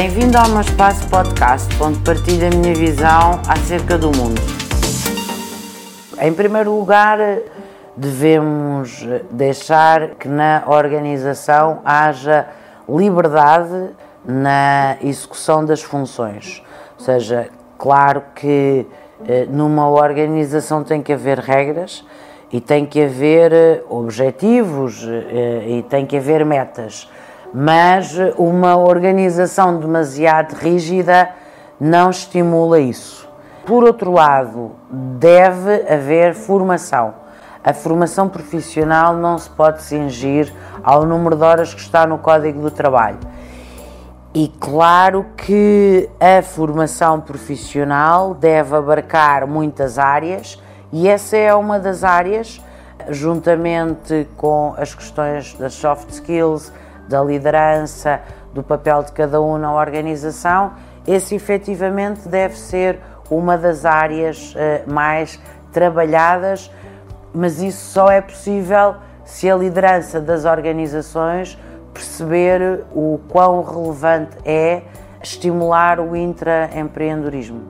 Bem-vindo ao meu espaço podcast, onde partilho a minha visão acerca do mundo. Em primeiro lugar, devemos deixar que na organização haja liberdade na execução das funções. Ou seja, claro que eh, numa organização tem que haver regras e tem que haver eh, objetivos eh, e tem que haver metas, mas uma organização demasiado rígida não estimula isso. Por outro lado, deve haver formação. A formação profissional não se pode cingir ao número de horas que está no Código do Trabalho. E claro que a formação profissional deve abarcar muitas áreas e essa é uma das áreas, juntamente com as questões das soft skills, da liderança, do papel de cada um na organização, esse efetivamente deve ser uma das áreas uh, mais trabalhadas, mas isso só é possível se a liderança das organizações perceber o quão relevante é estimular o intraempreendedorismo.